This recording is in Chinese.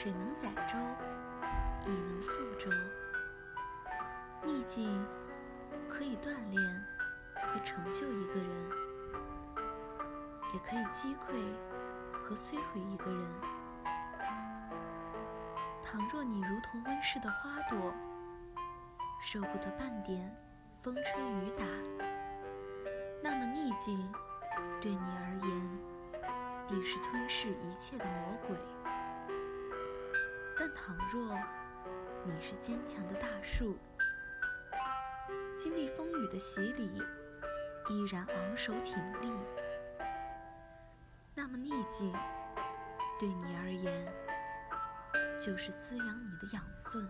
水能载舟，亦能覆舟。逆境可以锻炼和成就一个人，也可以击溃和摧毁一个人。倘若你如同温室的花朵，受不得半点风吹雨打，那么逆境对你而言必是吞噬一切的魔鬼。倘若你是坚强的大树，经历风雨的洗礼，依然昂首挺立，那么逆境对你而言就是滋养你的养分。